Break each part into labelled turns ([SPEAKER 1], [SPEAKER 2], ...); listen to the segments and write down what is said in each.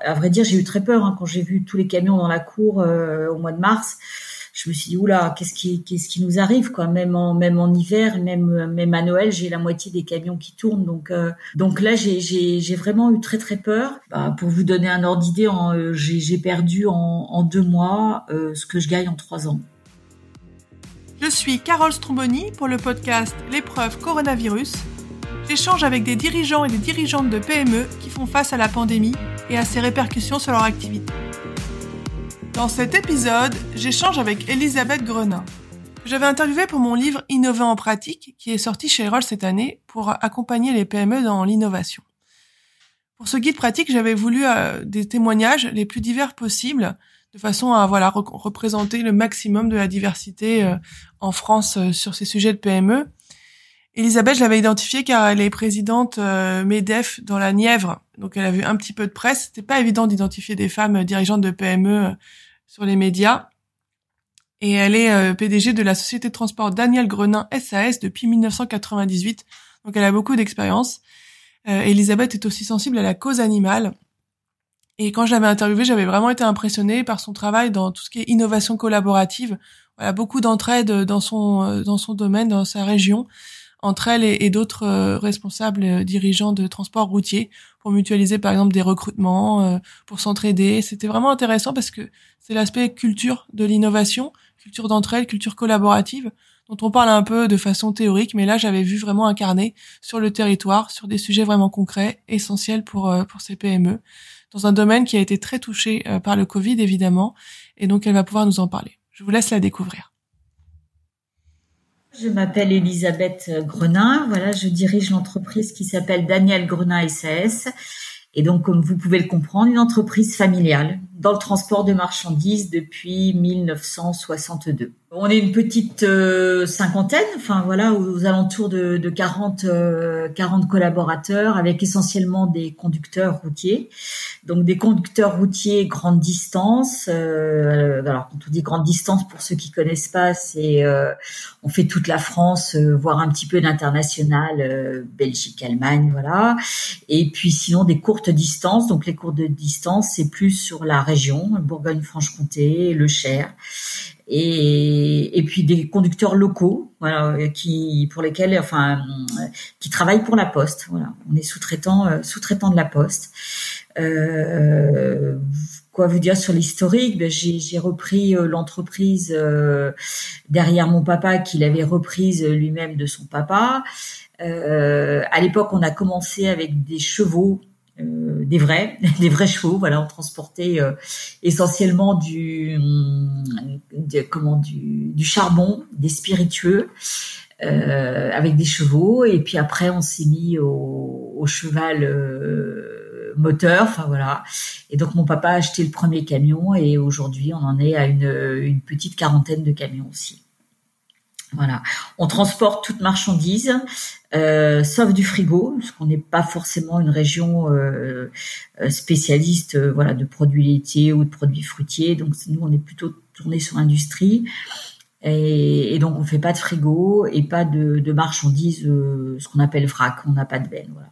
[SPEAKER 1] à vrai dire, j'ai eu très peur hein, quand j'ai vu tous les camions dans la cour au mois de mars. Je me suis dit oula qu'est-ce qui qu'est-ce qui nous arrive quoi? Même en même en hiver même même à Noël j'ai la moitié des camions qui tournent. Donc euh, donc là j'ai j'ai j'ai vraiment eu très très peur. Bah, pour vous donner un ordre d'idée euh, j'ai j'ai perdu en, deux mois euh, ce que je gagne en trois ans.
[SPEAKER 2] Je suis Carole Stromboni pour le podcast l'épreuve coronavirus. J'échange avec des dirigeants et des dirigeantes de PME qui font face à la pandémie et à ses répercussions sur leur activité dans cet épisode, j'échange avec Elisabeth Grenin. J'avais interviewé pour mon livre Innover en pratique, qui est sorti chez Erol cette année, pour accompagner les PME dans l'innovation. Pour ce guide pratique, j'avais voulu euh, des témoignages les plus divers possibles, de façon à voilà représenter le maximum de la diversité euh, en France euh, sur ces sujets de PME. Elisabeth, je l'avais identifiée car elle est présidente MEDEF dans la Nièvre, donc elle a vu un petit peu de presse. C'était pas évident d'identifier des femmes dirigeantes de PME sur les médias. Et elle est euh, PDG de la société de transport Daniel Grenin SAS depuis 1998. Donc elle a beaucoup d'expérience. Euh, Elisabeth est aussi sensible à la cause animale. Et quand je l'avais interviewée, j'avais vraiment été impressionnée par son travail dans tout ce qui est innovation collaborative. Voilà, beaucoup d'entraide dans son euh, dans son domaine, dans sa région entre elle et, d'autres euh, responsables euh, dirigeants de transport routier pour mutualiser par exemple des recrutements, euh, pour s'entraider. C'était vraiment intéressant parce que c'est l'aspect culture de l'innovation, culture d'entraide, culture collaborative dont on parle un peu de façon théorique, mais là j'avais vu vraiment incarné sur le territoire, sur des sujets vraiment concrets, essentiels pour pour ces PME, dans un domaine qui a été très touché par le Covid évidemment, et donc elle va pouvoir nous en parler. Je vous laisse la découvrir.
[SPEAKER 1] Je m'appelle Elisabeth Grenin. Voilà, je dirige l'entreprise qui s'appelle Daniel Grenin SAS. Et donc, comme vous pouvez le comprendre, une entreprise familiale dans le transport de marchandises depuis 1962. On est une petite euh, cinquantaine, enfin voilà, aux, alentours de, de 40, 40 euh, collaborateurs, avec essentiellement des conducteurs routiers. Donc des conducteurs routiers grande distance. Euh, alors quand on dit grande distance, pour ceux qui connaissent pas, c'est on fait toute la France, voire un petit peu d'international, Belgique, Allemagne, voilà. Et puis sinon des courtes distances. Donc les courtes distances, c'est plus sur la région, Bourgogne-Franche-Comté, le Cher et, et puis des conducteurs locaux, voilà, qui pour lesquels, enfin, qui travaillent pour la Poste. Voilà, on est sous-traitant, euh, sous-traitant de la Poste. Euh, quoi vous dire sur l'historique? Ben, J'ai repris euh, l'entreprise euh, derrière mon papa, qu'il avait reprise lui-même de son papa. Euh, à l'époque, on a commencé avec des chevaux euh, des vrais, des vrais chevaux. Voilà, on transportait euh, essentiellement du, comment, du, du, charbon, des spiritueux. Euh, avec des chevaux et puis après on s'est mis au, au cheval euh, moteur enfin voilà et donc mon papa a acheté le premier camion et aujourd'hui on en est à une, une petite quarantaine de camions aussi voilà. On transporte toute marchandise, euh, sauf du frigo, parce qu'on n'est pas forcément une région euh, euh, spécialiste, voilà, de produits laitiers ou de produits fruitiers. Donc nous, on est plutôt tourné sur l'industrie. Et, donc on fait pas de frigo et pas de, marchandises, ce qu'on appelle vrac. On n'a pas de. Voilà.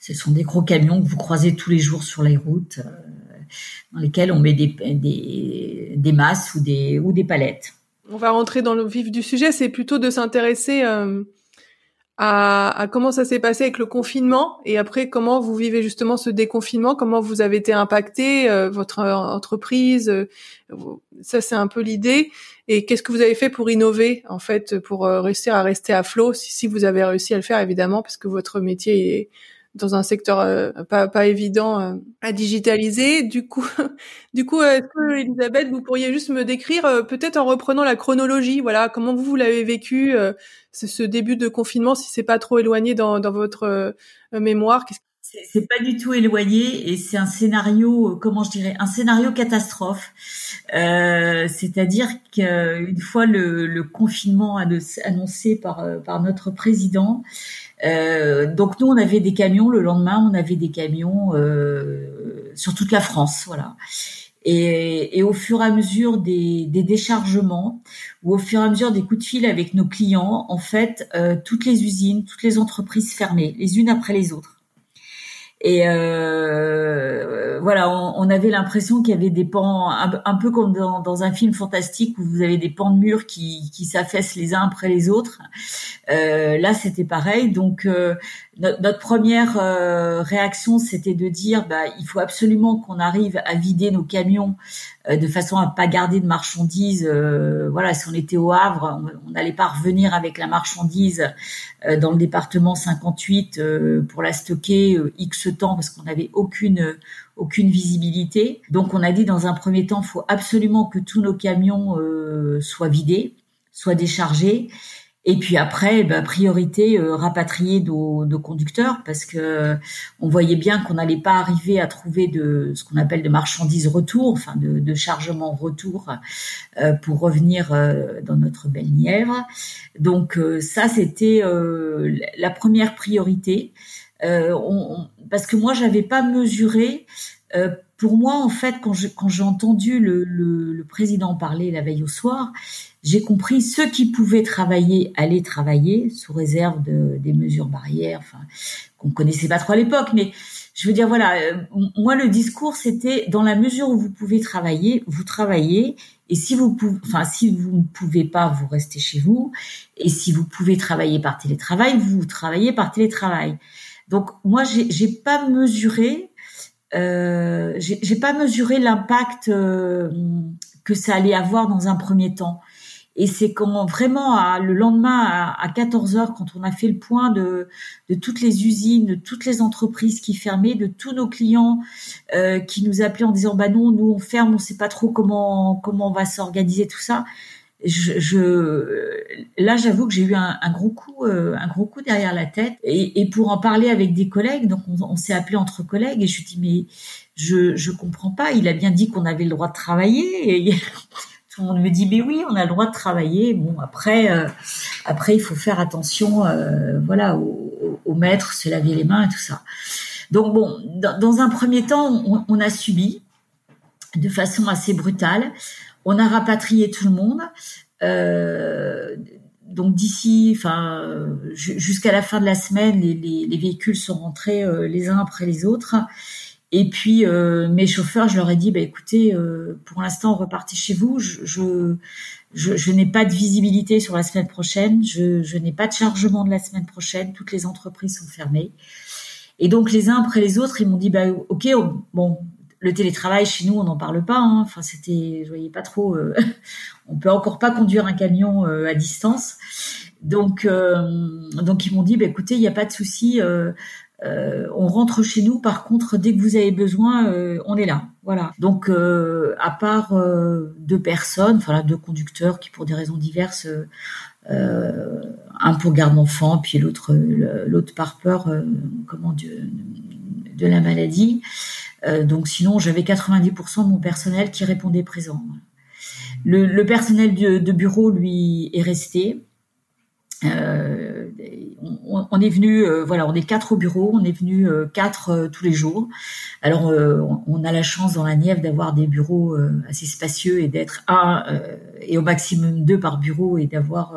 [SPEAKER 1] Ce sont des gros camions que vous croisez tous les jours sur les routes, dans lesquels on met des, des, des masses ou des, ou des palettes
[SPEAKER 2] on va rentrer dans le vif du sujet, c'est plutôt de s'intéresser euh, à, comment ça s'est passé avec le confinement et après comment vous vivez justement ce déconfinement, comment vous avez été impacté, euh, votre entreprise, euh, ça c'est un peu l'idée. Et qu'est-ce que vous avez fait pour innover en fait, pour réussir à rester à flot, si, si vous avez réussi à le faire évidemment, parce que votre métier est dans un secteur euh, pas, pas évident euh, à digitaliser. Du coup, du coup, est-ce que Elisabeth, vous pourriez juste me décrire, euh, peut-être en reprenant la chronologie, voilà, comment vous, vous l'avez vécu ce début de confinement, si c'est pas trop éloigné dans, dans votre mémoire.
[SPEAKER 1] C'est pas du tout éloigné et c'est un scénario, comment je dirais, un scénario catastrophe. C'est-à-dire qu'une fois le, le, confinement annoncé par, par notre président, euh, donc nous, on avait des camions. Le lendemain, on avait des camions euh, sur toute la France, voilà. Et, au fur et à mesure des, des, déchargements ou au fur et à mesure des coups de fil avec nos clients, en fait, euh, toutes les usines, toutes les entreprises fermées, les unes après les autres. Et euh, voilà, on, avait l'impression qu'il y avait des pans, un, peu comme dans, un film fantastique où vous avez des pans de murs qui, qui s'affaissent les uns après les autres. Euh, là, c'était pareil. Donc, euh, notre, première euh, réaction, c'était de dire, bah, il faut absolument qu'on arrive à vider nos camions euh, de façon à pas garder de marchandises. Euh, voilà, si on était au Havre, on n'allait pas revenir avec la marchandise dans le département 58 pour la stocker X temps parce qu'on n'avait aucune aucune visibilité. Donc, on a dit dans un premier temps, faut absolument que tous nos camions soient vidés, soient déchargés. Et puis après, bah, priorité euh, rapatrier nos, conducteurs parce que on voyait bien qu'on n'allait pas arriver à trouver de ce qu'on appelle de marchandises retour, enfin de, de chargement retour euh, pour revenir euh, dans notre belle Nièvre. Donc ça, c'était la première priorité. On, parce que moi, j'avais pas mesuré pour moi, en fait, quand j'ai quand entendu le, le, le, président parler la veille au soir, j'ai compris ceux qui pouvaient travailler allaient travailler sous réserve de, des mesures barrières, enfin qu'on connaissait pas trop à l'époque, mais je veux dire voilà, euh, moi le discours c'était dans la mesure où vous pouvez travailler, vous travaillez, et si vous pouvez, enfin si vous ne pouvez pas, vous restez chez vous, et si vous pouvez travailler par télétravail, vous travaillez par télétravail. Donc moi j'ai pas mesuré euh, j'ai pas mesuré l'impact euh, que ça allait avoir dans un premier temps. Et c'est comment vraiment à, le lendemain à, 14 heures, quand on a fait le point de, de, toutes les usines, de toutes les entreprises qui fermaient, de tous nos clients euh, qui nous appelaient en disant bah non, nous on ferme, on sait pas trop comment comment on va s'organiser tout ça. Je, je là j'avoue que j'ai eu un, un, gros coup euh, un gros coup derrière la tête. Et, et pour en parler avec des collègues donc on, s'est appelé entre collègues et je dis mais je je comprends pas. Il a bien dit qu'on avait le droit de travailler tout le monde me dit mais oui on a le droit de travailler bon après euh, il faut faire attention euh, voilà au, maître se laver les mains et tout ça donc bon dans, un premier temps on, on a subi de façon assez brutale on a rapatrié tout le monde. Euh, donc d'ici, enfin jusqu'à la fin de la semaine, les, véhicules sont rentrés euh, les uns après les autres. Et puis euh, mes chauffeurs, je leur ai dit, bah écoutez, pour l'instant, repartez chez vous. Je, je, n'ai pas de visibilité sur la semaine prochaine. Je, je n'ai pas de chargement de la semaine prochaine. Toutes les entreprises sont fermées. Et donc les uns après les autres, ils m'ont dit, bah ok, bon, le télétravail chez nous, on n'en parle pas. Hein. Enfin, c'était, je voyais pas trop. Euh, on peut encore pas conduire un camion euh, à distance. Donc, euh, donc ils m'ont dit, bah, écoutez, il n'y a pas de souci. On rentre chez nous. Par contre, dès que vous avez besoin, on est là. Voilà. Donc, à part deux personnes, enfin deux conducteurs qui, pour des raisons diverses, un pour garde d'enfant, puis l'autre, l'autre par peur, comment de, de la maladie. Euh, donc sinon, j'avais 90% de mon personnel qui répondait présent. Le, personnel de, bureau, lui, est resté. Euh, on, est venu, euh, voilà, on est quatre au bureau, on est venu quatre tous les jours. Alors, on a la chance dans la Nièvre d'avoir des bureaux assez spacieux et d'être un et au maximum deux par bureau et d'avoir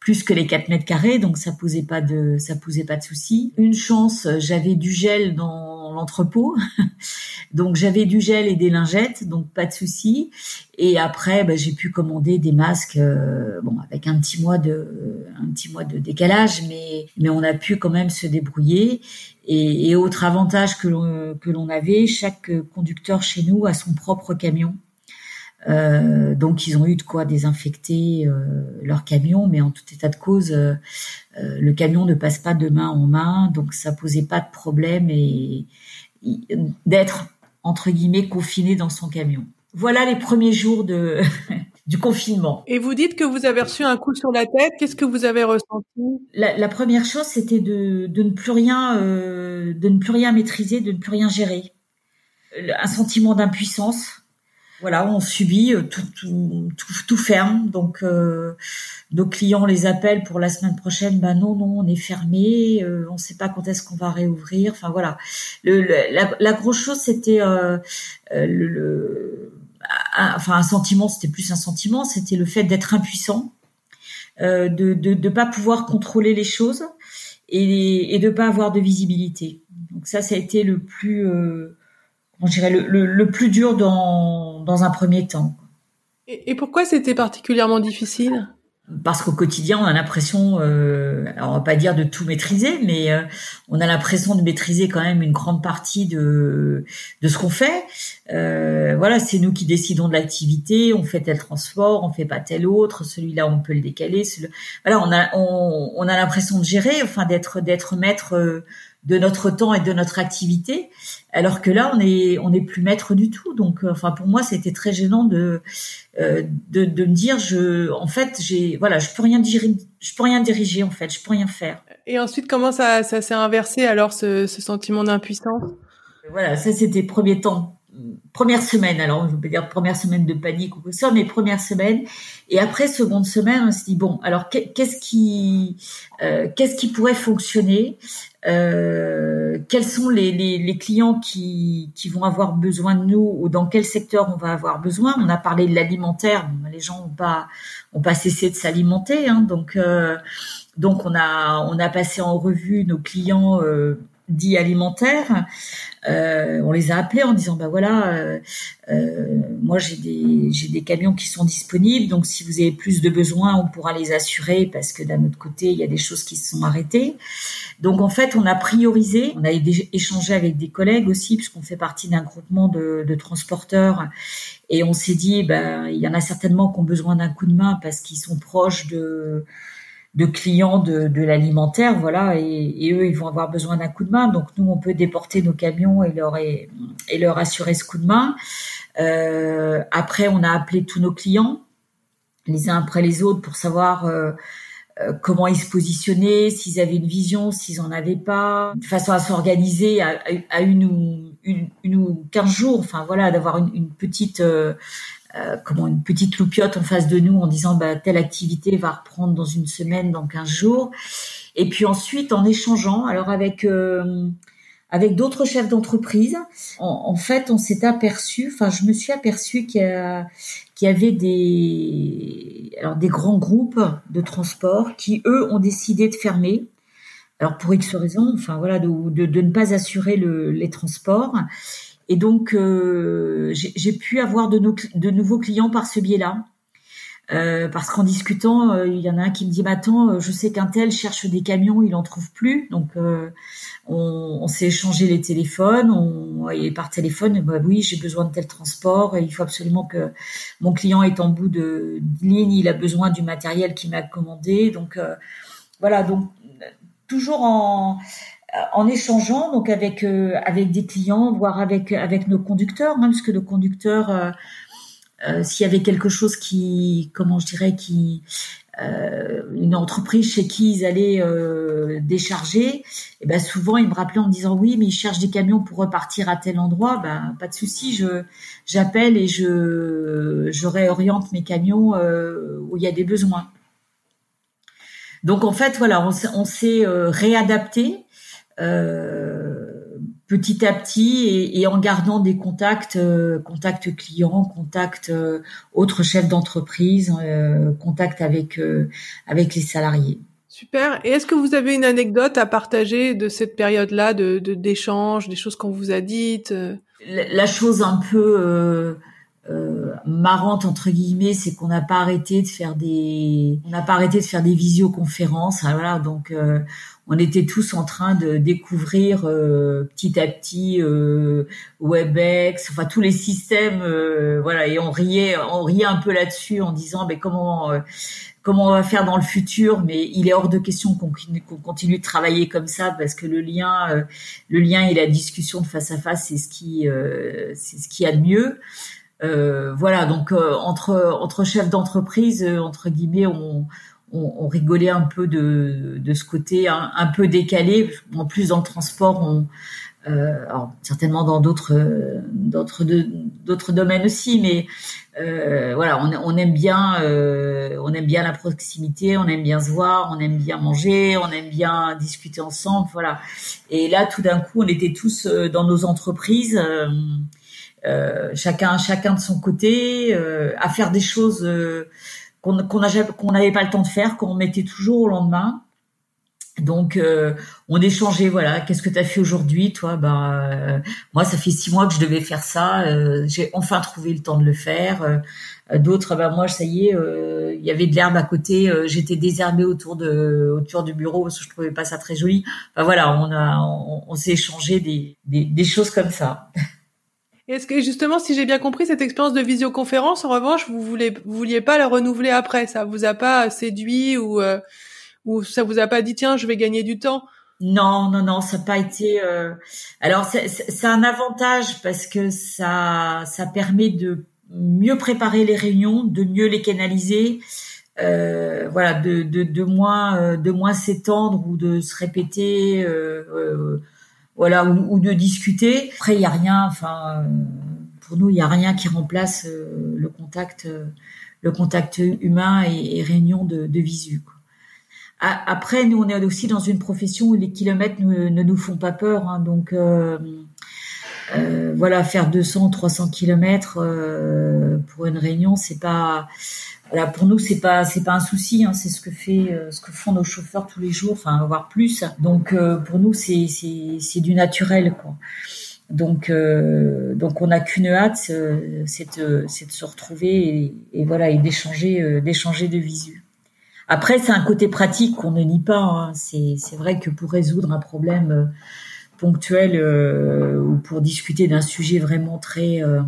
[SPEAKER 1] plus que les 4 mètres carrés, donc ça posait pas de ça posait pas de souci. Une chance, j'avais du gel dans l'entrepôt, donc j'avais du gel et des lingettes, donc pas de souci. Et après, bah, j'ai pu commander des masques, euh, bon avec un petit mois de un petit mois de décalage, mais mais on a pu quand même se débrouiller. Et, autre avantage que que l'on avait, chaque conducteur chez nous a son propre camion. Euh, donc ils ont eu de quoi désinfecter euh, leur camion, mais en tout état de cause, euh, le camion ne passe pas de main en main, donc ça posait pas de problème et, d'être entre guillemets confiné dans son camion. Voilà les premiers jours de du confinement.
[SPEAKER 2] Et vous dites que vous avez reçu un coup sur la tête. Qu'est-ce que vous avez ressenti?
[SPEAKER 1] La, la, première chose, c'était de, de, ne plus rien, de ne plus rien maîtriser, de ne plus rien gérer. Un sentiment d'impuissance voilà, on subit euh, tout, tout, tout, ferme. Donc, euh, nos clients les appellent pour la semaine prochaine. Ben non, non, on est fermé. Euh, on ne sait pas quand est-ce qu'on va réouvrir. Enfin voilà. Le, la, grosse chose, c'était le, enfin un sentiment. C'était plus un sentiment. C'était le fait d'être impuissant, de de ne pas pouvoir contrôler les choses et, et de pas avoir de visibilité. Donc ça, ça a été le plus, euh, je dirais, le, le, plus dur dans, dans un premier temps.
[SPEAKER 2] Et, et pourquoi c'était particulièrement difficile?
[SPEAKER 1] Parce qu'au quotidien, on a l'impression, euh, alors on va pas dire de tout maîtriser, mais euh, on a l'impression de maîtriser quand même une grande partie de de ce qu'on fait. Euh, voilà, c'est nous qui décidons de l'activité, on fait tel transport, on fait pas tel autre, celui-là on peut le décaler. Voilà, on a on, on a l'impression de gérer, enfin d'être d'être maître euh, de notre temps et de notre activité, alors que là on est on est plus maître du tout. Donc euh, enfin pour moi c'était très gênant de, euh, de de me dire je en fait j'ai voilà je peux rien diriger je peux rien diriger en fait je peux rien faire.
[SPEAKER 2] Et ensuite comment ça ça s'est inversé alors ce, ce sentiment d'impuissance?
[SPEAKER 1] Voilà ça c'était premier temps première semaine, alors je peux dire première semaine de panique ou quoi que ça, mais première semaine. Et après seconde semaine, on se dit bon, alors qu'est-ce qui, euh, qu'est-ce qui pourrait fonctionner euh, Quels sont les, les, clients qui, qui vont avoir besoin de nous ou dans quel secteur on va avoir besoin? On a parlé de l'alimentaire, les gens ont pas ont pas cessé de s'alimenter, hein, donc euh, donc on a on a passé en revue nos clients dits alimentaires. Euh, on les a appelés en disant bah voilà, euh, euh, moi j'ai des j'ai des camions qui sont disponibles, donc si vous avez plus de besoins, on pourra les assurer parce que d'un autre côté il y a des choses qui se sont arrêtées. Donc en fait on a priorisé, on a échangé avec des collègues aussi puisqu'on fait partie d'un groupement de, de transporteurs et on s'est dit bah il y en a certainement qui ont besoin d'un coup de main parce qu'ils sont proches de de clients de, de l'alimentaire, voilà, et, eux, ils vont avoir besoin d'un coup de main. Donc nous, on peut déporter nos camions et leur et, leur assurer ce coup de main. Euh, après, on a appelé tous nos clients, les uns après les autres, pour savoir euh, euh, comment ils se positionnaient, s'ils avaient une vision, s'ils en avaient pas, de façon à s'organiser à, à, une ou une, une ou quinze jours. Enfin voilà, d'avoir une, une, petite euh, comment une petite loupiote en face de nous en disant bah, telle activité va reprendre dans une semaine, dans 15 jours. Et puis ensuite, en échangeant, alors avec euh, avec d'autres chefs d'entreprise, en, fait, on s'est aperçu, enfin, je me suis aperçu qu'il y, y, avait des alors des grands groupes de transport qui eux ont décidé de fermer. Alors pour X raisons, enfin voilà, de, de, de ne pas assurer le, les transports. Et donc, euh, j'ai pu avoir de, de, nouveaux clients par ce biais-là. Euh, parce qu'en discutant, euh, il y en a un qui me dit, bah, attends, je sais qu'un tel cherche des camions, il en trouve plus. Donc, on, on s'est échangé les téléphones. On, et par téléphone, bah, oui, j'ai besoin de tel transport. Il faut absolument que mon client est en bout de, ligne. Il a besoin du matériel qu'il m'a commandé. Donc, voilà. Donc, toujours en en échangeant donc avec euh, avec des clients, voire avec avec nos conducteurs, hein, puisque le conducteur, euh, euh, s'il y avait quelque chose qui, comment je dirais, qui une entreprise chez qui ils allaient décharger, et eh ben souvent ils me rappelaient en me disant oui mais ils cherchent des camions pour repartir à tel endroit, ben pas de souci, je j'appelle et je je réoriente mes camions où il y a des besoins. Donc en fait voilà, on s'est réadapté euh, petit à petit et, et, en gardant des contacts, euh, contacts clients, contacts euh, autres chefs d'entreprise, euh, contacts avec avec les salariés.
[SPEAKER 2] Super. Et est-ce que vous avez une anecdote à partager de cette période-là, de d'échange, des choses qu'on vous a dites
[SPEAKER 1] la, la, chose un peu euh, marrante entre guillemets, c'est qu'on n'a pas arrêté de faire des, on n'a pas arrêté de faire des visioconférences. Hein, voilà, donc euh, on était tous en train de découvrir euh, petit à petit euh, Webex, enfin tous les systèmes, voilà, et on riait, on riait un peu là-dessus en disant, mais comment comment on va faire dans le futur, mais il est hors de question qu'on continue de travailler comme ça parce que le lien, le lien et la discussion de face à face, c'est ce qui, c'est ce qui a de mieux. Euh, voilà, donc euh, entre entre chefs d'entreprise, euh, entre guillemets, on, on, rigolait un peu de, de ce côté un, peu décalé. En plus, dans le transport, on, alors, certainement dans d'autres d'autres d'autres domaines aussi, mais voilà, on, on, aime bien on aime bien la proximité, on aime bien se voir, on aime bien manger, on aime bien discuter ensemble, voilà. Et là, tout d'un coup, on était tous dans nos entreprises. Euh, chacun chacun de son côté, euh, à faire des choses euh, qu'on n'avait pas le temps de faire, qu'on mettait toujours au lendemain. Donc euh, on échangeait voilà qu'est-ce que tu as fait aujourd'hui toi? Ben euh, moi ça fait six mois que je devais faire ça euh, j'ai enfin trouvé le temps de le faire. D'autres ben moi ça y est il y avait de l'herbe à côté j'étais désherbée autour de autour du bureau parce que je trouvais pas ça très joli. Enfin voilà on a on, s'est échangé des, des, des choses comme ça
[SPEAKER 2] est-ce que justement, si j'ai bien compris, cette expérience de visioconférence, en revanche, vous voulez, vous vouliez pas la renouveler après, ça vous a pas séduit ou ou ça vous a pas dit tiens je vais gagner du temps?
[SPEAKER 1] Non, non, non, ça n'a pas été. Euh... Alors, c'est un avantage parce que ça, ça permet de mieux préparer les réunions, de mieux les canaliser, euh, voilà, de, de, de moins, euh, de moins s'étendre ou de se répéter, euh, euh voilà, ou, ou, de discuter. Après, il y a rien. Enfin, euh, pour nous, il y a rien qui remplace le contact, le contact humain et, et réunion de, de visu. Quoi. Après, nous, on est aussi dans une profession où les kilomètres ne, ne nous font pas peur. Hein, donc, euh, euh, voilà, faire 200, 300 kilomètres euh, pour une réunion, c'est pas, voilà, pour nous, c'est pas, c'est pas un souci. Hein, c'est ce que fait, euh, ce que font nos chauffeurs tous les jours, enfin, voire plus. Donc, euh, pour nous, c'est, c'est, c'est du naturel, quoi. Donc, euh, donc on n'a qu'une hâte, c'est de, c'est de se retrouver et, et voilà et d'échanger, d'échanger de visu. Après, c'est un côté pratique qu'on ne nie pas. Hein. C'est, vrai que pour résoudre un problème euh, ponctuel euh, ou pour discuter d'un sujet vraiment très euh,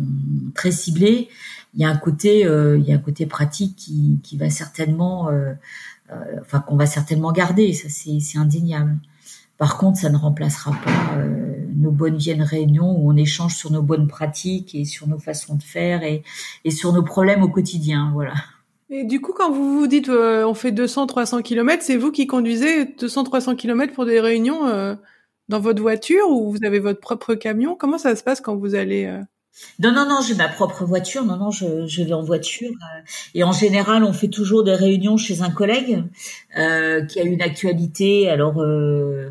[SPEAKER 1] très ciblé, il y a un côté il y a un côté pratique qui, qui va certainement enfin qu'on va certainement garder. Ça c'est, c'est indéniable. Par contre, ça ne remplacera pas nos bonnes vieilles réunions où on échange sur nos bonnes pratiques et sur nos façons de faire et, et sur nos problèmes au quotidien. Voilà.
[SPEAKER 2] Et du coup, quand vous vous dites euh, on fait 200, 300 kilomètres, c'est vous qui conduisez 200, 300 kilomètres pour des réunions euh, dans votre voiture ou vous avez votre propre camion? Comment ça se passe quand vous allez euh?
[SPEAKER 1] Non, non, non, j'ai ma propre voiture. Non, non, je, vais en voiture. Euh, et en général, on fait toujours des réunions chez un collègue euh, qui a une actualité. Alors,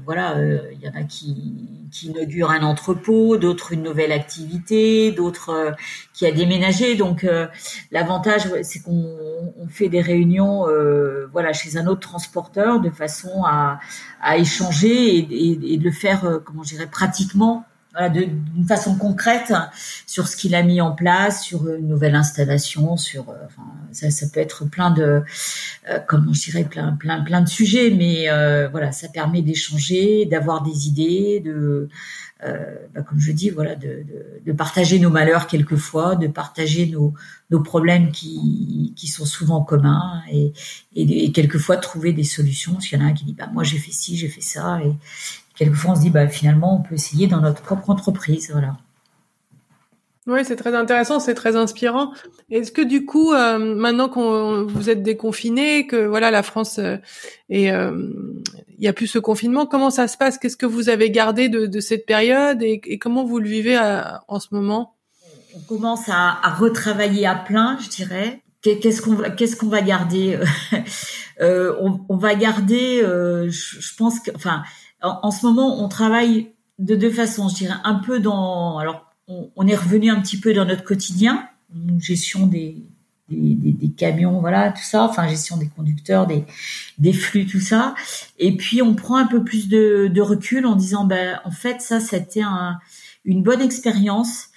[SPEAKER 1] voilà, il y en a qui, qui inaugurent un entrepôt, d'autres une nouvelle activité, d'autres qui a déménagé. Donc, l'avantage, c'est qu'on on fait des réunions, voilà, chez un autre transporteur de façon à, échanger et, de le faire, comment pratiquement d'une façon concrète sur ce qu'il a mis en place, sur une nouvelle installation, sur, euh, ça, ça, peut être plein de, euh, comment je plein, plein, plein de sujets, mais euh, voilà, ça permet d'échanger, d'avoir des idées, de, bah, comme je dis, voilà, de, partager nos malheurs quelquefois, de partager nos, nos problèmes qui, qui sont souvent communs et, et, quelquefois trouver des solutions. Qu'il y en a un qui dit, bah, moi j'ai fait ci, j'ai fait ça, quelquefois on se dit bah finalement on peut essayer dans notre propre entreprise, voilà.
[SPEAKER 2] Oui, c'est très intéressant, c'est très inspirant. Est-ce que du coup, euh, maintenant qu'on vous êtes déconfiné, que voilà la France euh, et euh, il y a plus ce confinement, comment ça se passe? Qu'est-ce que vous avez gardé de, de cette période et, et, comment vous le vivez à, en ce moment?
[SPEAKER 1] On commence à, à, retravailler à plein, je dirais. Qu'est-ce qu'on qu'est-ce qu'on va garder? On, on, va garder, je, je pense que, enfin en, ce moment, on travaille de deux façons. Je dirais un peu dans. Alors, on, est revenu un petit peu dans notre quotidien, gestion des, des, des, camions, voilà, tout ça, enfin gestion des conducteurs, des, des flux, tout ça. Et puis on prend un peu plus de, de recul en disant, ben en fait ça, c'était un, une bonne expérience.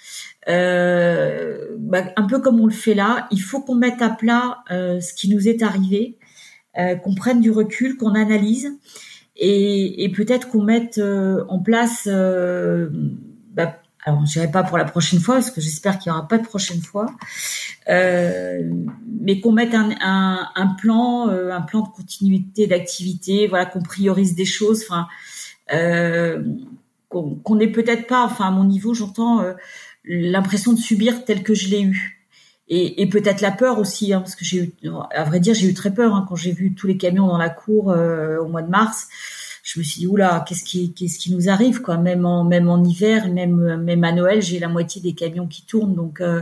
[SPEAKER 1] Euh, ben, un peu comme on le fait là, il faut qu'on mette à plat euh, ce qui nous est arrivé, euh, qu'on prenne du recul, qu'on analyse et, et peut-être qu'on mette euh, en place, euh, bah, alors je dirais pas pour la prochaine fois parce que j'espère qu'il y aura pas de prochaine fois, euh, mais qu'on mette un, un, un plan, euh, un plan de continuité d'activité, voilà, qu'on priorise des choses, enfin, euh, qu'on n'ait peut-être pas, enfin à mon niveau, j'entends l'impression de subir tel que je l'ai eu et, peut-être la peur aussi, hein, parce que à vrai dire, j'ai eu très peur hein, quand j'ai vu tous les camions dans la cour euh, au mois de mars. Je me suis dit oula, qu'est-ce qui, qu'est-ce qui nous arrive Même en, hiver, même, à Noël, j'ai la moitié des camions qui tournent. Donc, euh,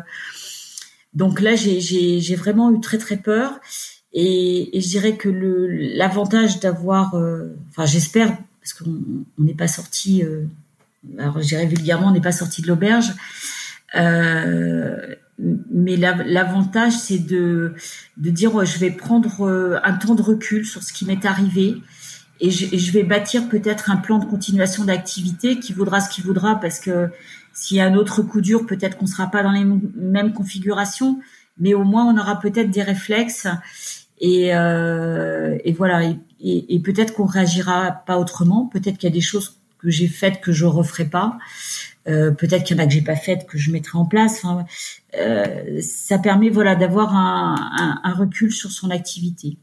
[SPEAKER 1] là, j'ai, vraiment eu très très peur. Et, je dirais que l'avantage d'avoir, euh, enfin, j'espère, parce qu'on n'est pas sorti, alors je dirais vulgairement, on n'est pas sorti de l'auberge. Mais l'avantage, c'est de, de dire je vais prendre euh, un temps de recul sur ce qui m'est arrivé et je, vais bâtir peut-être un plan de continuation d'activité qui vaudra ce qu'il voudra parce que s'il y a un autre coup dur, peut-être qu'on sera pas dans les mêmes configurations, mais au moins on aura peut-être des réflexes et, euh, et voilà. Et, et peut-être qu'on réagira pas autrement. Peut-être qu'il y a des choses que j'ai faites que je referai pas. Euh, peut-être qu'il y en a que j'ai pas faites que je mettrai en place. Enfin, euh, ça permet voilà d'avoir un, un, un recul sur son activité.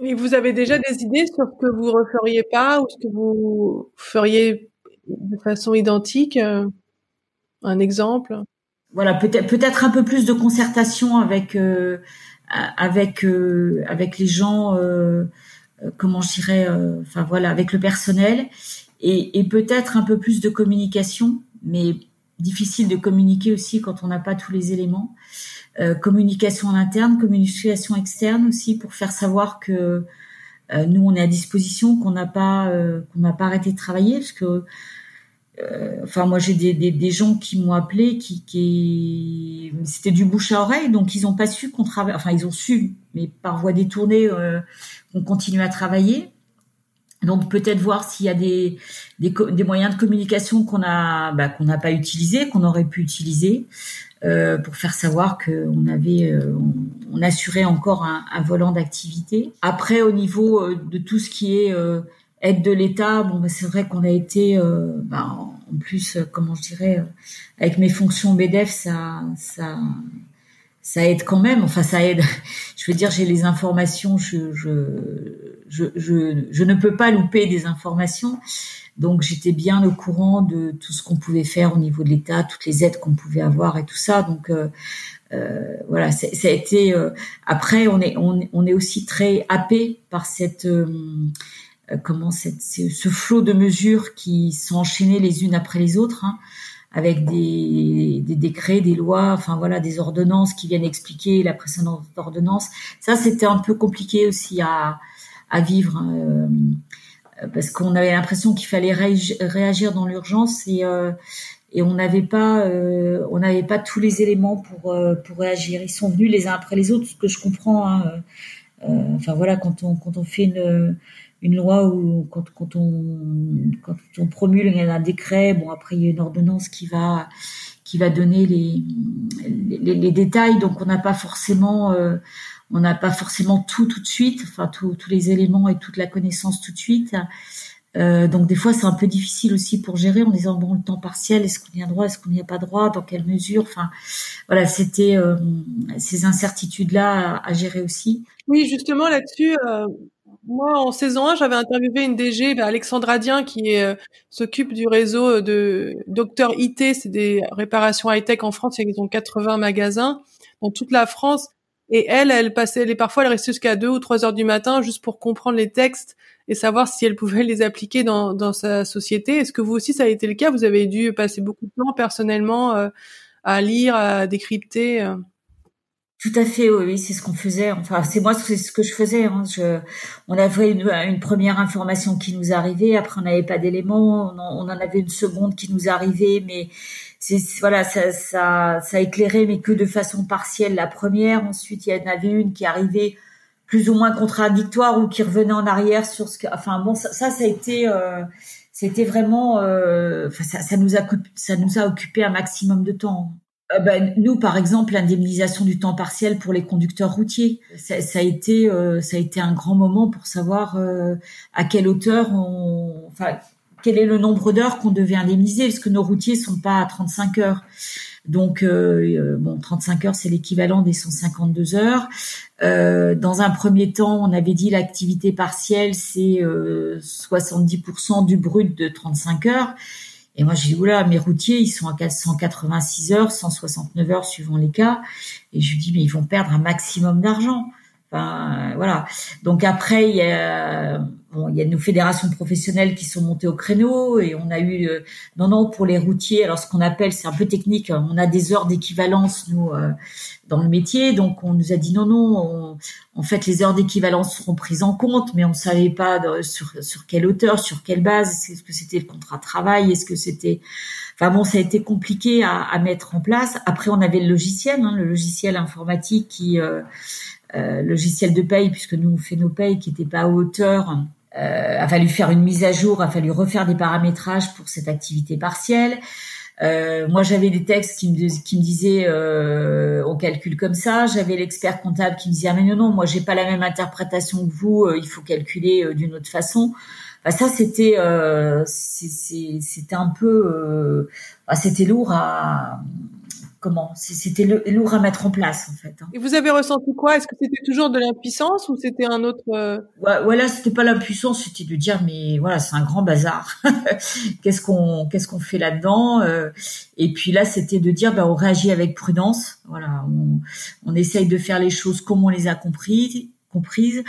[SPEAKER 2] Et vous avez déjà des idées sur ce que vous referiez pas ou ce que vous feriez de façon identique euh, Un exemple?
[SPEAKER 1] Voilà, peut-être peut-être un peu plus de concertation avec euh, avec avec les gens, comment je dirais, enfin voilà, avec le personnel et, et peut-être un peu plus de communication, mais difficile de communiquer aussi quand on n'a pas tous les éléments. Euh, communication en interne, communication externe aussi pour faire savoir que euh, nous on est à disposition, qu'on n'a pas euh, qu'on n'a pas arrêté de travailler parce que enfin moi j'ai des, des, des, gens qui m'ont appelé qui, qui c'était du bouche à oreille donc ils n'ont pas su qu'on travaille enfin ils ont su mais par voie détournée qu'on continue à travailler donc peut-être voir s'il y a des, moyens de communication qu'on a bah, qu'on n'a pas utilisés, qu'on aurait pu utiliser. Euh, pour faire savoir qu'on avait, euh, on, assurait encore un, volant d'activité. Après, au niveau euh, de tout ce qui est aide de l'État, bon, bah, c'est vrai qu'on a été, bah, en plus, comment je dirais, avec mes fonctions BDF, ça, ça, ça aide quand même. Enfin, ça aide. Je veux dire, j'ai les informations. Je, je, je, je, ne peux pas louper des informations. Donc j'étais bien au courant de tout ce qu'on pouvait faire au niveau de l'État, toutes les aides qu'on pouvait avoir et tout ça. Donc euh, euh, voilà, ça a été. Euh, après, on est on, on, est aussi très happé par cette euh, comment cette, ce flot de mesures qui sont enchaînées les unes après les autres. Hein, avec des, décrets, des lois, enfin voilà, des ordonnances qui viennent expliquer la précédente ordonnance. Ça, c'était un peu compliqué aussi à, vivre. Hein, parce qu'on avait l'impression qu'il fallait réagir dans l'urgence et euh, on n'avait pas euh, on n'avait pas tous les éléments pour euh, pour réagir. Ils sont venus les uns après les autres, ce que je comprends. Hein, enfin voilà, quand on quand on fait une une loi ou quand, quand on quand on promulgue un décret, bon après il y a une ordonnance qui va qui va donner les les, détails, donc on n'a pas forcément on n'a pas forcément tout tout de suite, enfin tous les éléments et toute la connaissance tout de suite. Euh, donc des fois c'est un peu difficile aussi pour gérer en disant bon le temps partiel est-ce qu'on y a droit est-ce qu'on n'y a pas droit dans quelle mesure enfin voilà c'était euh, ces incertitudes là à, gérer aussi
[SPEAKER 2] oui justement là-dessus euh, moi en saison 1 j'avais interviewé une DG bah, Alexandra Dien qui s'occupe du réseau de Docteur IT c'est des réparations high tech en France ils ont 80 magasins dans toute la France et elle, elle passait, elle, parfois, elle restait jusqu'à 2 ou 3 heures du matin juste pour comprendre les textes et savoir si elle pouvait les appliquer dans, dans sa société. Est-ce que vous aussi, ça a été le cas? Vous avez dû passer beaucoup de temps personnellement euh, à lire, à décrypter euh?
[SPEAKER 1] Tout à fait, oui, c'est ce qu'on faisait. Enfin, c'est moi, c'est ce que je faisais. Hein. On avait une, première information qui nous arrivait, après on n'avait pas d'éléments, on, en avait une seconde qui nous arrivait, mais c'est voilà, ça, ça, ça a éclairé, mais que de façon partielle la première. Ensuite, il y en avait une qui arrivait plus ou moins contradictoire ou qui revenait en arrière sur ce que. Enfin bon, ça, ça, a été, euh, c'était vraiment, euh, ça, ça, nous a, ça nous a occupé un maximum de temps. Euh, ben, nous, par exemple, l'indemnisation du temps partiel pour les conducteurs routiers, ça, ça a été, euh, ça a été un grand moment pour savoir euh, à quelle hauteur on, enfin, quel est le nombre d'heures qu'on devait indemniser, parce que nos routiers sont pas à 35 heures. Donc, euh, bon, 35 heures, c'est l'équivalent des 152 heures. Euh, dans un premier temps, on avait dit l'activité partielle, c'est euh, 70% du brut de 35 heures. Et moi, j'ai dit, oula, mes routiers, ils sont à 186 heures, 169 heures suivant les cas. Et je lui dis, mais ils vont perdre un maximum d'argent. Enfin, voilà. Donc après, il y a Il y a nos fédérations professionnelles qui sont montées au créneau et on a eu euh, non non pour les routiers alors ce qu'on appelle c'est un peu technique hein, on a des heures d'équivalence nous euh, dans le métier. Donc on nous a dit non non en fait les heures d'équivalence seront prises en compte mais on savait pas sur sur quelle hauteur sur quelle base. Est-ce que c'était le contrat de travail? Est-ce que c'était enfin bon ça a été compliqué à, mettre en place. Après on avait le logiciel hein, le logiciel informatique qui euh, logiciel de paye, puisque nous on fait nos payes qui n'étaient pas à hauteur. Euh, a fallu faire une mise à jour, a fallu refaire des paramétrages pour cette activité partielle. Euh, moi, j'avais des textes qui me, qui me disaient euh, on calcule comme ça. J'avais l'expert comptable qui me disait ah mais non non, moi j'ai pas la même interprétation que vous. Euh, il faut calculer euh, d'une autre façon. Enfin, ça c'était c'était un peu bah, c'était lourd à comment c'était lourd à mettre en place en fait. Hein.
[SPEAKER 2] Et vous avez ressenti quoi? Est-ce que c'était toujours de l'impuissance ou c'était un autre
[SPEAKER 1] euh... Voilà, c'était pas l'impuissance, c'était de dire mais voilà c'est un grand bazar. qu'est-ce qu'on qu'est-ce qu'on fait là-dedans euh, Et puis là c'était de dire bah on réagit avec prudence. Voilà, on, on essaye de faire les choses comme on les a comprises, comprises.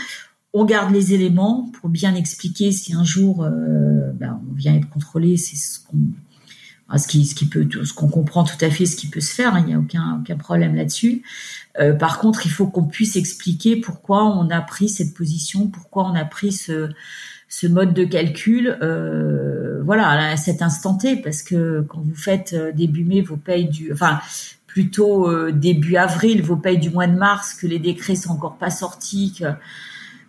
[SPEAKER 1] On garde les éléments pour bien expliquer si un jour euh, ben, on vient être contrôlé, c'est ce qu'on ah, ce qui, ce qui peut, ce qu'on comprend tout à fait, ce qui peut se faire, hein, il n'y a aucun, aucun problème là-dessus. Euh, par contre, il faut qu'on puisse expliquer pourquoi on a pris cette position, pourquoi on a pris ce, ce mode de calcul, euh, voilà, à cet instant T, parce que quand vous faites euh, début mai vos payes du, enfin plutôt euh, début avril vos payes du mois de mars, que les décrets sont encore pas sortis, que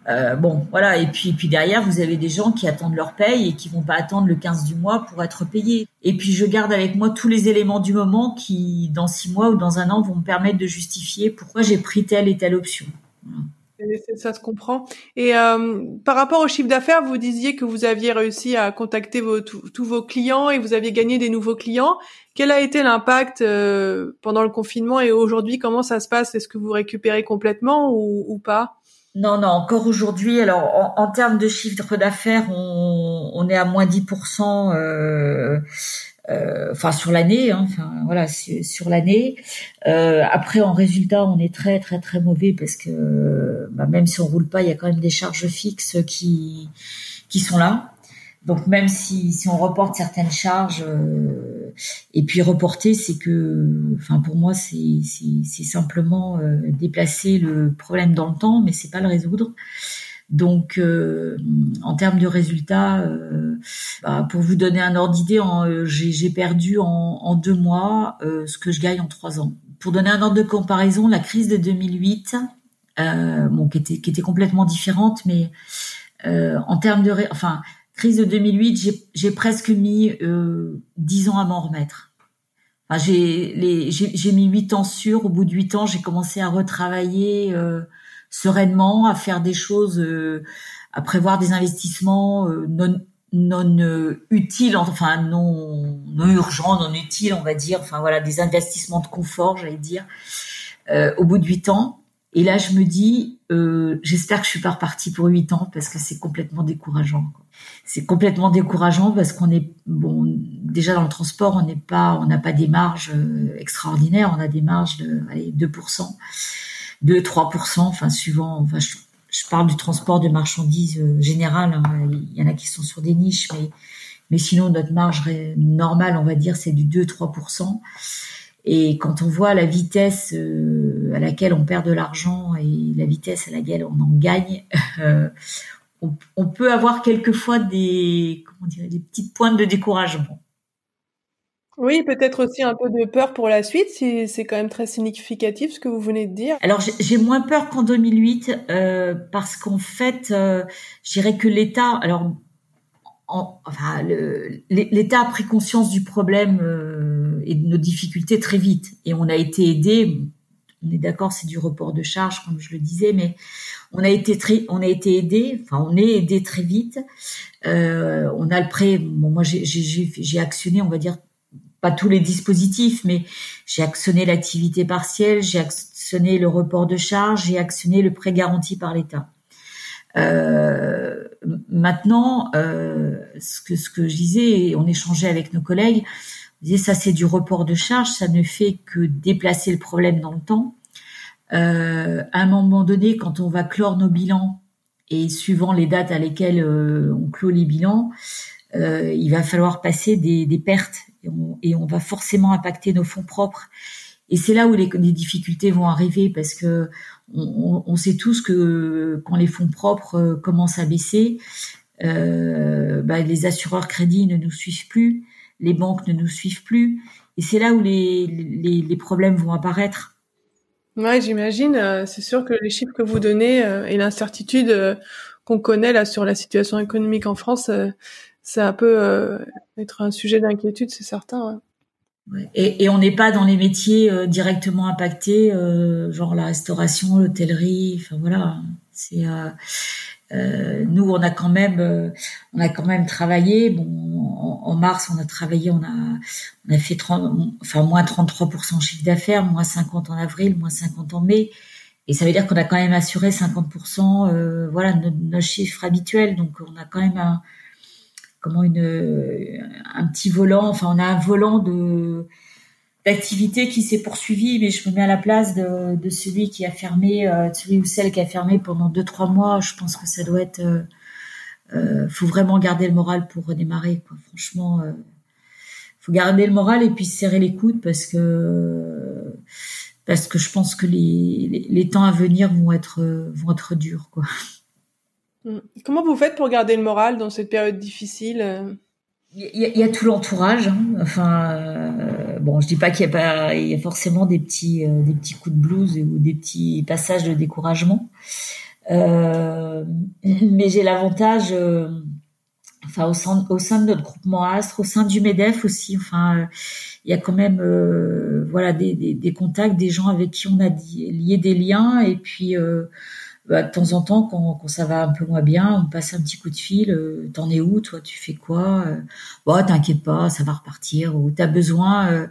[SPEAKER 1] euh, bon, voilà. Et puis, puis derrière, vous avez des gens qui attendent leur paye et qui vont pas attendre le 15 du mois pour être payés. Et puis, je garde avec moi tous les éléments du moment qui, dans six mois ou dans un an, vont me permettre de justifier pourquoi j'ai pris telle et telle option.
[SPEAKER 2] Ça se comprend. Et euh, par rapport au chiffre d'affaires, vous disiez que vous aviez réussi à contacter tous vos clients et vous aviez gagné des nouveaux clients. Quel a été l'impact euh, pendant le confinement et aujourd'hui Comment ça se passe? Est-ce que vous récupérez complètement ou pas?
[SPEAKER 1] Non, non, encore aujourd'hui. Alors, en, termes de chiffre d'affaires, on, on, est à moins 10%. Euh, euh, enfin sur l'année, hein, enfin voilà sur l'année. Euh, après en résultat, on est très très très mauvais parce que bah, même si on roule pas, il y a quand même des charges fixes qui qui sont là. Donc même si, si on reporte certaines charges, euh, et puis reporter, c'est que, enfin pour moi, c'est simplement euh, déplacer le problème dans le temps, mais c'est pas le résoudre. Donc, euh, en termes de résultats, euh, bah, pour vous donner un ordre d'idée, j'ai perdu en, en, deux mois ce que je gagne en trois ans. Pour donner un ordre de comparaison, la crise de 2008, bon, qui était, qui était complètement différente, mais en termes de, enfin, crise de 2008, j'ai presque mis euh, 10 ans à m'en remettre. Enfin, j'ai mis 8 ans sur. Au bout de 8 ans, j'ai commencé à retravailler euh, sereinement, à faire des choses, euh, à prévoir des investissements euh, non non euh, utiles, enfin non non urgents, non utiles, on va dire. Enfin voilà, des investissements de confort, j'allais dire. au bout de 8 ans, et là, je me dis, euh, j'espère que je suis pas repartie pour huit ans parce que c'est complètement décourageant. C'est complètement décourageant parce qu'on est bon déjà dans le transport, on n'est pas, on n'a pas des marges euh, extraordinaires, on a des marges de allez, 2%, 2 3%, enfin suivant. Enfin, je, parle du transport de marchandises euh, général. Hein. il y en a qui sont sur des niches, mais mais sinon notre marge normale, on va dire, c'est du 2-3%. Et quand on voit la vitesse à laquelle on perd de l'argent et la vitesse à laquelle on en gagne, euh, on, peut avoir quelquefois des, comment dire, des petites pointes de découragement.
[SPEAKER 2] Oui, peut-être aussi un peu de peur pour la suite, si c'est quand même très significatif ce que vous venez de dire.
[SPEAKER 1] Alors j'ai moins peur qu'en 2008 euh, parce qu'en fait, euh, je dirais que l'État, alors enfin, l'État a pris conscience du problème euh, et de nos difficultés très vite, et on a été aidé. On est d'accord, c'est du report de charge, comme je le disais, mais on a été très, on a été aidé. Enfin, on est aidé très vite. Euh, on a le prêt. Bon, moi, j'ai actionné, on va dire, pas tous les dispositifs, mais j'ai actionné l'activité partielle, j'ai actionné le report de charge, j'ai actionné le prêt garanti par l'État. Euh, maintenant, euh, ce que ce que je disais, on échangeait avec nos collègues, ça c'est du report de charge, ça ne fait que déplacer le problème dans le temps. Euh, à un moment donné, quand on va clore nos bilans et suivant les dates à lesquelles euh, on clôt les bilans, euh, il va falloir passer des, des pertes et on, va forcément impacter nos fonds propres. Et c'est là où les, les, difficultés vont arriver parce que on, on, sait tous que quand les fonds propres euh, commencent à baisser, euh, bah, les assureurs crédits ne nous suivent plus, les banques ne nous suivent plus, et c'est là où les, les, les, problèmes vont apparaître.
[SPEAKER 2] Ouais, j'imagine. C'est sûr que les chiffres que vous donnez et l'incertitude qu'on connaît là sur la situation économique en France, ça peut être un sujet d'inquiétude, c'est certain.
[SPEAKER 1] Et, et, on n'est pas dans les métiers euh, directement impactés, euh, genre la restauration, l'hôtellerie. Enfin voilà, c'est euh, euh nous on a quand même on a quand même travaillé. Bon, en, mars on a travaillé, on a on a fait 30, enfin moins 33 chiffre d'affaires, moins 50 en avril, moins 50 en mai. Et ça veut dire qu'on a quand même assuré 50% voilà nos, nos chiffres habituels. Donc on a quand même un comment une un petit volant. Enfin, on a un volant de d'activité qui s'est poursuivi, mais je me mets à la place de, de celui qui a fermé, euh, celui ou celle qui a fermé pendant deux trois mois. Je pense que ça doit être, euh, euh faut vraiment garder le moral pour redémarrer. Quoi. Franchement, euh, faut garder le moral et puis serrer les coudes parce que parce que je pense que les, les, les temps à venir vont être vont être durs, quoi.
[SPEAKER 2] Mm. Comment vous faites pour garder le moral dans cette période difficile?
[SPEAKER 1] Il y, a, tout l'entourage. Hein. Enfin, bon, je dis pas qu'il y a pas, il y a forcément des petits, euh, des petits coups de blues ou des petits passages de découragement. Euh, mais j'ai l'avantage, enfin, au sein, au sein de notre groupement Astre, au sein du Medef aussi. Enfin, il y a quand même, voilà, des, des, des, contacts, des gens avec qui on a lié des liens, et puis bah, de temps en temps, quand, quand, ça va un peu moins bien, on passe un petit coup de fil. Euh, T'en es où, toi Tu fais quoi euh, Bon, t'inquiète pas, ça va repartir. Ou t'as besoin, euh,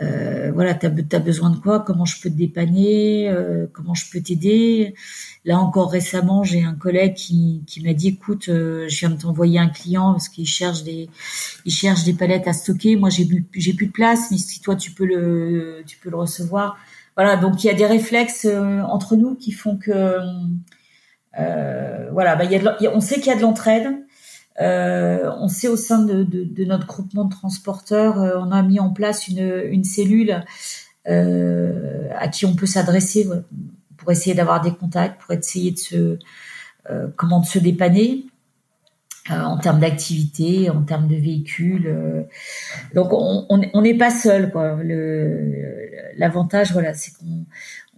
[SPEAKER 1] euh voilà, t'as as besoin de quoi Comment je peux te dépanner euh, Comment je peux t'aider? Là encore récemment, j'ai un collègue qui, qui m'a dit, écoute, je viens de t'envoyer un client parce qu'il cherche des, il cherche des palettes à stocker. Moi, j'ai j'ai plus de place, mais si toi tu peux le, tu peux le recevoir voilà, donc il y a des réflexes euh, entre nous qui font que euh, voilà, bah, y a on sait qu'il y a de l'entraide. Euh, on sait au sein de, de, de, notre groupement de transporteurs, euh, on a mis en place une, une cellule euh, à qui on peut s'adresser pour essayer d'avoir des contacts, pour essayer de se comment de se dépanner. Euh, en termes d'activité, en termes de véhicules. Euh, donc on n'est pas seul quoi. L'avantage voilà, c'est qu'on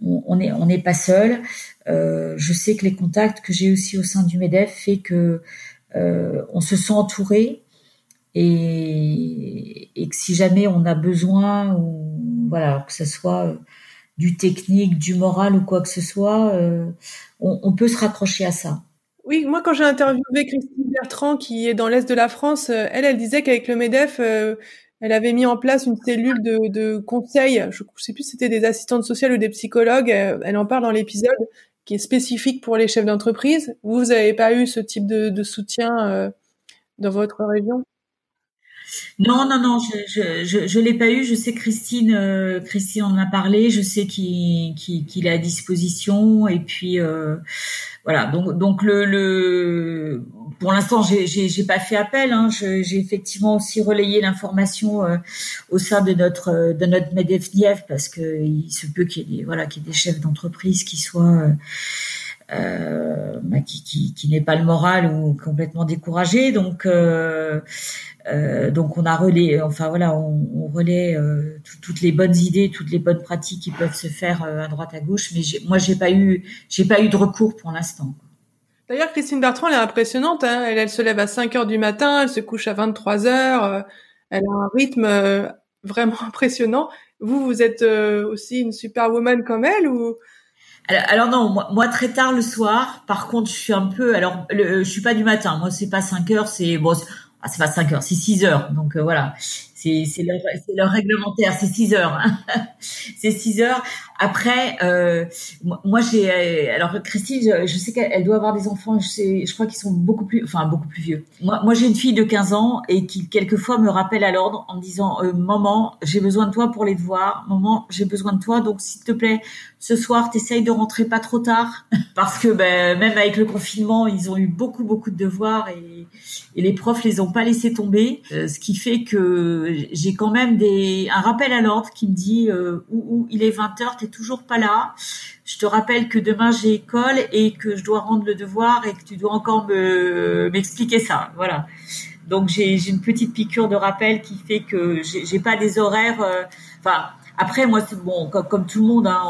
[SPEAKER 1] on, est on n'est pas seul. Euh, je sais que les contacts que j'ai aussi au sein du Medef fait que on se sent entouré et, et, que si jamais on a besoin ou voilà que ce soit du technique, du moral ou quoi que ce soit, on, on peut se raccrocher à ça.
[SPEAKER 2] Oui, moi quand j'ai interviewé Christine Bertrand qui est dans l'est de la France, euh, elle, elle disait qu'avec le Medef, euh, elle avait mis en place une cellule de, conseil. Je ne sais plus si c'était des assistantes sociales ou des psychologues. Euh, elle en parle dans l'épisode qui est spécifique pour les chefs d'entreprise. Vous, vous n'avez pas eu ce type de soutien dans votre région?
[SPEAKER 1] Non, non, non, je je, je, l'ai pas eu. Je sais Christine, Christine en a parlé. Je sais qu'il qu'il est à disposition. Et puis voilà, donc donc le, le pour l'instant j'ai pas fait appel. Hein, j'ai effectivement aussi relayé l'information euh, au sein de notre de notre Medefniev parce que il se peut qu'il y ait des, voilà qu'il y ait des chefs d'entreprise qui soient euh, bah, qui, qui, qui n'aient pas le moral ou complètement découragés. Donc euh, euh, donc on a relais, enfin voilà, on, on relaie toutes les bonnes idées, toutes les bonnes pratiques qui peuvent se faire à droite à gauche. Mais moi j'ai pas eu, j'ai pas eu de recours pour l'instant.
[SPEAKER 2] D'ailleurs, Christine Bertrand, elle est impressionnante. Hein elle, elle, se lève à 5 heures du matin, elle se couche à 23 heures. elle a un rythme vraiment impressionnant. Vous, vous êtes aussi une superwoman comme elle ou
[SPEAKER 1] alors, non, moi, très tard le soir. Par contre, je suis un peu. Alors, le, je suis pas du matin. Moi, c'est pas 5 heures. C'est bon ah, c'est pas 5 heures, c'est 6 heures. Donc euh, voilà, c'est leur, réglementaire, c'est 6 heures. C'est 6 heures. Après, euh, moi j'ai euh, alors Christine, je, sais qu'elle doit avoir des enfants. Je sais, je crois qu'ils sont beaucoup plus, enfin beaucoup plus vieux. Moi, moi j'ai une fille de 15 ans et qui quelquefois me rappelle à l'ordre en me disant euh, maman, j'ai besoin de toi pour les devoirs. Maman, j'ai besoin de toi, donc s'il te plaît, ce soir, t'essayes de rentrer pas trop tard parce que ben, même avec le confinement, ils ont eu beaucoup beaucoup de devoirs et, les profs les ont pas laissés tomber, euh, ce qui fait que j'ai quand même des un rappel à l'ordre qui me dit euh, où, il est 20h, toujours pas là. Je te rappelle que demain j'ai école et que je dois rendre le devoir et que tu dois encore me m'expliquer ça. Voilà. Donc j'ai une petite piqûre de rappel qui fait que j'ai pas des horaires. Euh, après, moi, c'est bon, comme, tout le monde, hein,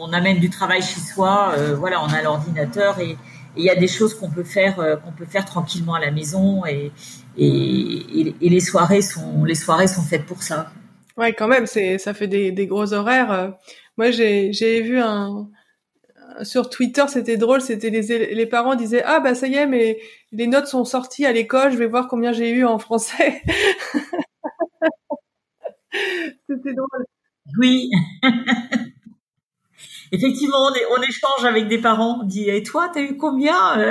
[SPEAKER 1] on, amène du travail chez soi. voilà, on a l'ordinateur et il y a des choses qu'on peut faire, qu'on peut faire tranquillement à la maison et, et, les soirées sont, les soirées sont faites pour ça.
[SPEAKER 2] Ouais, quand même, ça fait des gros horaires. Moi, j'ai, vu un, sur Twitter, c'était drôle, c'était les, les parents disaient ah bah ça y est, mais les notes sont sorties à l'école, je vais voir combien j'ai eu en français. c'était drôle.
[SPEAKER 1] Oui. Effectivement, on, échange avec des parents. On dit et toi, t'as eu combien?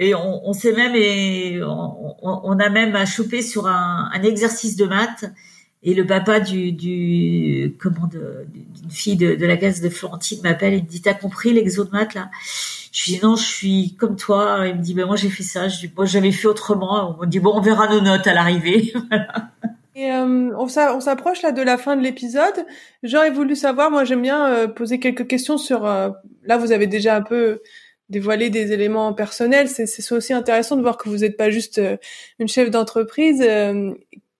[SPEAKER 1] Et on, on sait même et on, a même à choper sur un exercice de maths et le papa du, du comment d'une fille de, de, la classe de Florentine m'appelle et me dit t'as compris l'exo de maths là? Je lui dis non je suis comme toi il me dit ben moi j'ai fait ça je dis moi j'avais fait autrement on me dit bon on verra nos notes à l'arrivée
[SPEAKER 2] Et euh, on s'approche là de la fin de l'épisode. J'aurais voulu savoir, moi j'aime bien euh, poser quelques questions sur. Euh, là, vous avez déjà un peu dévoilé des éléments personnels. C'est aussi intéressant de voir que vous n'êtes pas juste une chef d'entreprise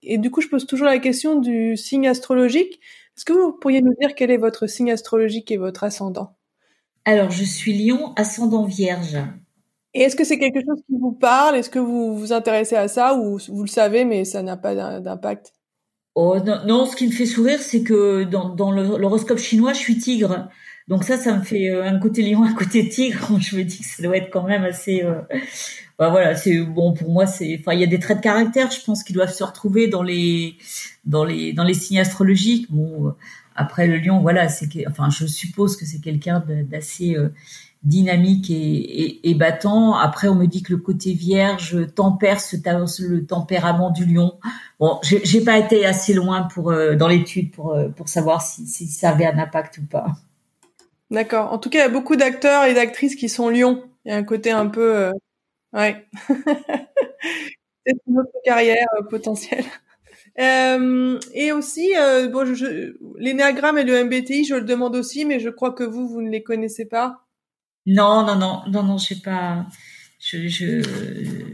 [SPEAKER 2] et du coup, je pose toujours la question du signe astrologique. Est-ce que vous pourriez nous dire quel est votre signe astrologique et votre ascendant?
[SPEAKER 1] Alors, je suis lion, ascendant vierge.
[SPEAKER 2] Et est-ce que c'est quelque chose qui vous parle? Est-ce que vous vous intéressez à ça ou vous le savez mais ça n'a pas d'impact?
[SPEAKER 1] Oh non, ce qui me fait sourire, c'est que dans, dans l'horoscope chinois, je suis tigre. Donc ça, ça me fait euh, un côté lion, un côté tigre. Je me dis que ça doit être quand même assez euh, bah voilà, c'est bon pour moi. C'est, enfin, il y a des traits de caractère, je pense, qui doivent se retrouver dans les, dans les, dans les signes astrologiques. Bon, après le lion, voilà, c'est, enfin, je suppose que c'est quelqu'un d'assez euh, dynamique et, et, battant. Après, on me dit que le côté vierge tempère ce, le tempérament du lion. Bon, j'ai pas été assez loin pour euh, dans l'étude pour euh, pour savoir si, si ça avait un impact ou pas.
[SPEAKER 2] D'accord. En tout cas, il y a beaucoup d'acteurs et d'actrices qui sont lions. Il y a un côté un peu Ouais. c'est une autre carrière euh, potentielle. Euh, et aussi, euh, bon, je, l'énéagramme et le MBTI, je le demande aussi, mais je crois que vous, vous ne les connaissez pas.
[SPEAKER 1] Non, non, non, non, non, je sais pas. Je, je,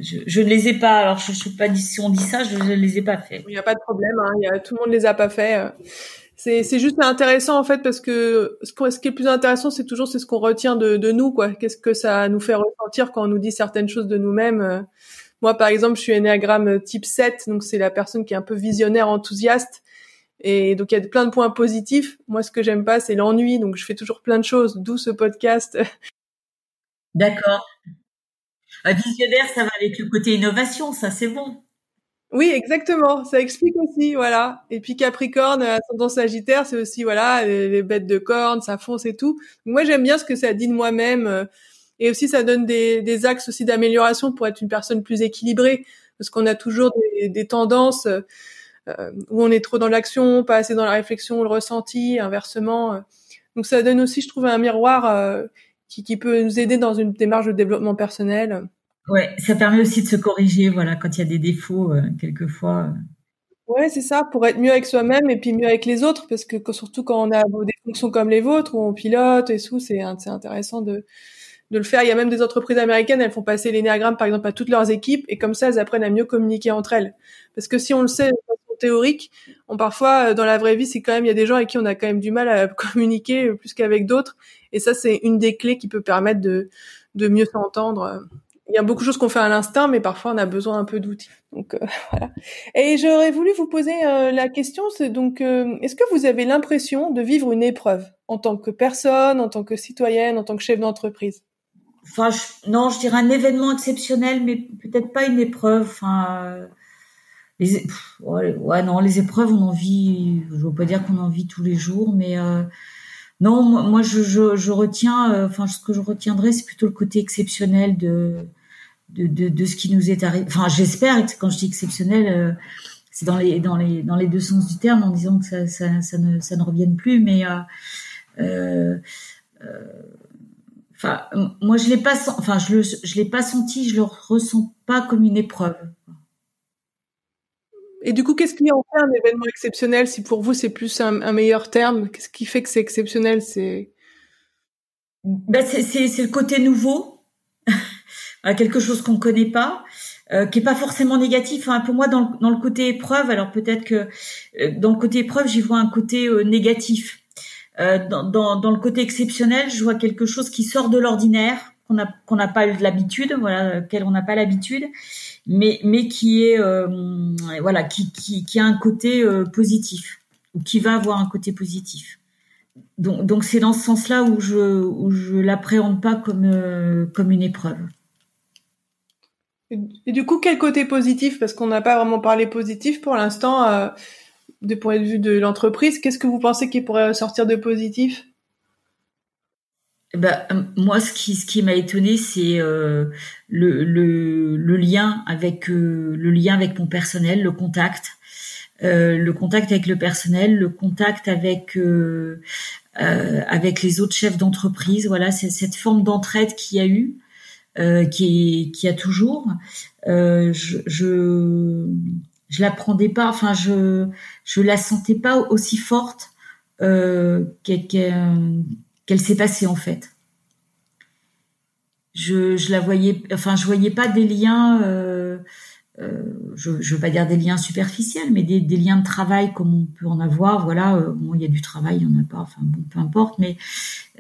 [SPEAKER 1] je, ne les ai pas. Alors, je, ne sais pas si on dit ça, je ne les ai pas fait.
[SPEAKER 2] Il n'y a pas de problème. Hein, y a, tout le monde les a pas fait. C'est, juste intéressant en fait parce que ce, qui est plus intéressant, c'est toujours c'est ce qu'on retient de, nous, quoi. Qu'est-ce que ça nous fait ressentir quand on nous dit certaines choses de nous-mêmes. Euh. Moi, par exemple, je suis ennéagramme type 7, donc c'est la personne qui est un peu visionnaire, enthousiaste. Et donc il y a plein de points positifs. Moi, ce que j'aime pas, c'est l'ennui. Donc je fais toujours plein de choses, d'où ce podcast.
[SPEAKER 1] D'accord. Visionnaire, ça va avec le côté innovation, ça c'est bon.
[SPEAKER 2] Oui, exactement. Ça explique aussi, voilà. Et puis Capricorne, ascendant Sagittaire, c'est aussi voilà les, bêtes de cornes, ça fonce et tout. moi, j'aime bien ce que ça dit de moi-même. Euh, et aussi, ça donne des, axes aussi d'amélioration pour être une personne plus équilibrée, parce qu'on a toujours des, tendances euh, où on est trop dans l'action, pas assez dans la réflexion, le ressenti, inversement. Donc ça donne aussi, je trouve, un miroir euh, qui, qui peut nous aider dans une démarche de développement personnel.
[SPEAKER 1] Ouais, ça permet aussi de se corriger, voilà, quand il y a des défauts, euh, quelquefois. Euh.
[SPEAKER 2] Ouais, c'est ça, pour être mieux avec soi-même et puis mieux avec les autres, parce que, surtout quand on a des fonctions comme les vôtres, où on pilote et tout, c'est intéressant de, de le faire. Il y a même des entreprises américaines, elles font passer l'énéagramme, par exemple, à toutes leurs équipes, et comme ça, elles apprennent à mieux communiquer entre elles. Parce que si on le sait de façon théorique, on parfois, euh, dans la vraie vie, c'est quand même, il y a des gens avec qui on a quand même du mal à communiquer plus qu'avec d'autres. Et ça, c'est une des clés qui peut permettre de, de mieux s'entendre il y a beaucoup de choses qu'on fait à l'instinct, mais parfois on a besoin un peu d'outils. Donc euh, voilà. Et j'aurais voulu vous poser euh, la question, c'est donc, euh, est-ce que vous avez l'impression de vivre une épreuve en tant que personne, en tant que citoyenne, en tant que chef d'entreprise?
[SPEAKER 1] Enfin, non, je dirais un événement exceptionnel, mais peut-être pas une épreuve. Enfin, les, ouais, non, les épreuves, on en vit. Je veux pas dire qu'on en vit tous les jours, mais non, moi, je, je, je retiens. Enfin, ce que je retiendrai, c'est plutôt le côté exceptionnel de de, de, de, ce qui nous est arrivé. Enfin, j'espère que quand je dis exceptionnel, euh, c'est dans les dans les dans les deux sens du terme, en disant que ça ça, ça ne ça ne revienne plus. Mais euh, euh, enfin, moi je l'ai pas enfin je le je l'ai pas senti, je le ressens pas comme une épreuve.
[SPEAKER 2] Et du coup, qu'est-ce qui en fait un événement exceptionnel? Si pour vous c'est plus un, un meilleur terme, qu'est-ce qui fait que c'est exceptionnel? C'est
[SPEAKER 1] ben c'est c'est le côté nouveau. Quelque chose qu'on connaît pas. euh, qui est pas forcément négatif. Hein. Pour moi, dans le, côté épreuve, alors peut-être que euh, dans le côté épreuve, j'y vois un côté euh, négatif. Dans, le côté exceptionnel, je vois quelque chose qui sort de l'ordinaire, qu'on n'a qu'on n'a pas l'habitude, voilà, qu'elle on n'a pas l'habitude, mais mais qui est voilà, qui, qui qui a un côté positif ou qui va avoir un côté positif. Donc donc c'est dans ce sens-là où je où je l'appréhende pas comme comme une épreuve.
[SPEAKER 2] Et du coup, quel côté positif? Parce qu'on n'a pas vraiment parlé positif pour l'instant, euh, de point de vue de l'entreprise. Qu'est-ce que vous pensez qui pourrait sortir de positif?
[SPEAKER 1] Eh ben, euh, moi, ce qui, m'a étonné, c'est euh, le, lien avec le lien avec mon personnel, le contact, le contact avec le personnel, le contact avec avec les autres chefs d'entreprise. Voilà, c'est cette forme d'entraide qu'il y a eu. Euh, qui, qui a toujours. Euh, je, je je l'apprendais pas, enfin je je la sentais pas aussi forte euh, qu'elle s'est passée en fait. Je, je la voyais, enfin je voyais pas des liens euh, je ne veux pas dire des liens superficiels, mais des, liens de travail comme on peut en avoir. Voilà, euh, bon, il y a du travail, il n'y en a pas, enfin bon, peu importe. Mais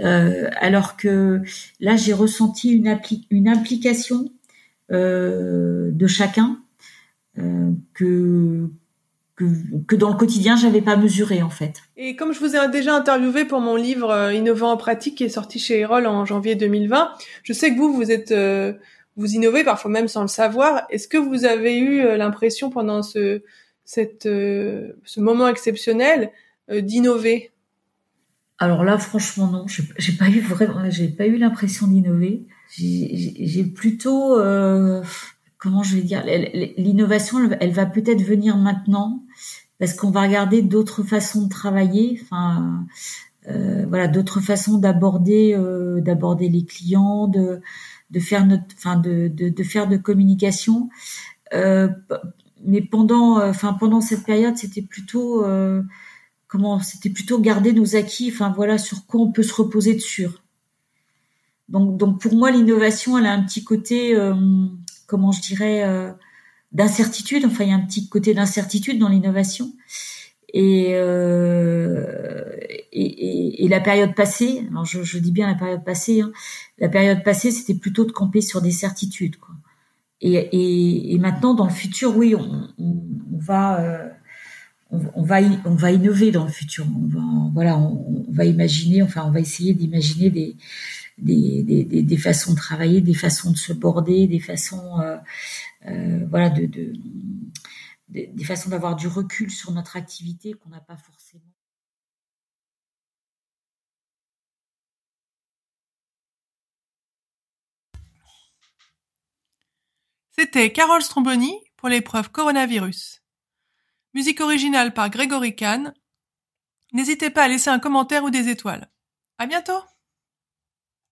[SPEAKER 1] euh, alors que là, j'ai ressenti une, implication de chacun que, que, dans le quotidien, j'avais pas mesuré en fait.
[SPEAKER 2] Et comme je vous ai déjà interviewé pour mon livre Innovant en pratique qui est sorti chez Erol en janvier 2020, je sais que vous, vous êtes vous innovez parfois même sans le savoir. Est-ce que vous avez eu euh, l'impression pendant ce cette euh, ce moment exceptionnel euh, d'innover?
[SPEAKER 1] Alors là, franchement non, j'ai pas eu vraiment, j'ai pas eu l'impression d'innover. J'ai plutôt comment je vais dire l'innovation, elle, va peut-être venir maintenant parce qu'on va regarder d'autres façons de travailler. Enfin, voilà, d'autres façons d'aborder d'aborder les clients, de de faire notre, enfin de, de, de faire de communication. Euh, mais pendant, euh, enfin pendant cette période, c'était plutôt euh, comment, c'était plutôt garder nos acquis. Enfin voilà, sur quoi on peut se reposer dessus. Donc, donc pour moi, l'innovation, elle a un petit côté, euh, comment je dirais, euh, d'incertitude. Enfin, il y a un petit côté d'incertitude dans l'innovation. Et, euh, et, et, et, la période passée, alors je, je, dis bien la période passée, hein, la période passée c'était plutôt de camper sur des certitudes. Quoi. Et, et, maintenant dans le futur, oui, on, on, on va, euh, on, va, on va innover dans le futur. On va, voilà, on, va imaginer, enfin, on va essayer d'imaginer des, des, des, des, façons de travailler, des façons de se border, des façons, euh, euh voilà, de, de des, façons d'avoir du recul sur notre activité qu'on n'a pas forcément.
[SPEAKER 2] C'était Carole Stromboni pour l'épreuve coronavirus. Musique originale par Grégory Kahn. N'hésitez pas à laisser un commentaire ou des étoiles. À bientôt!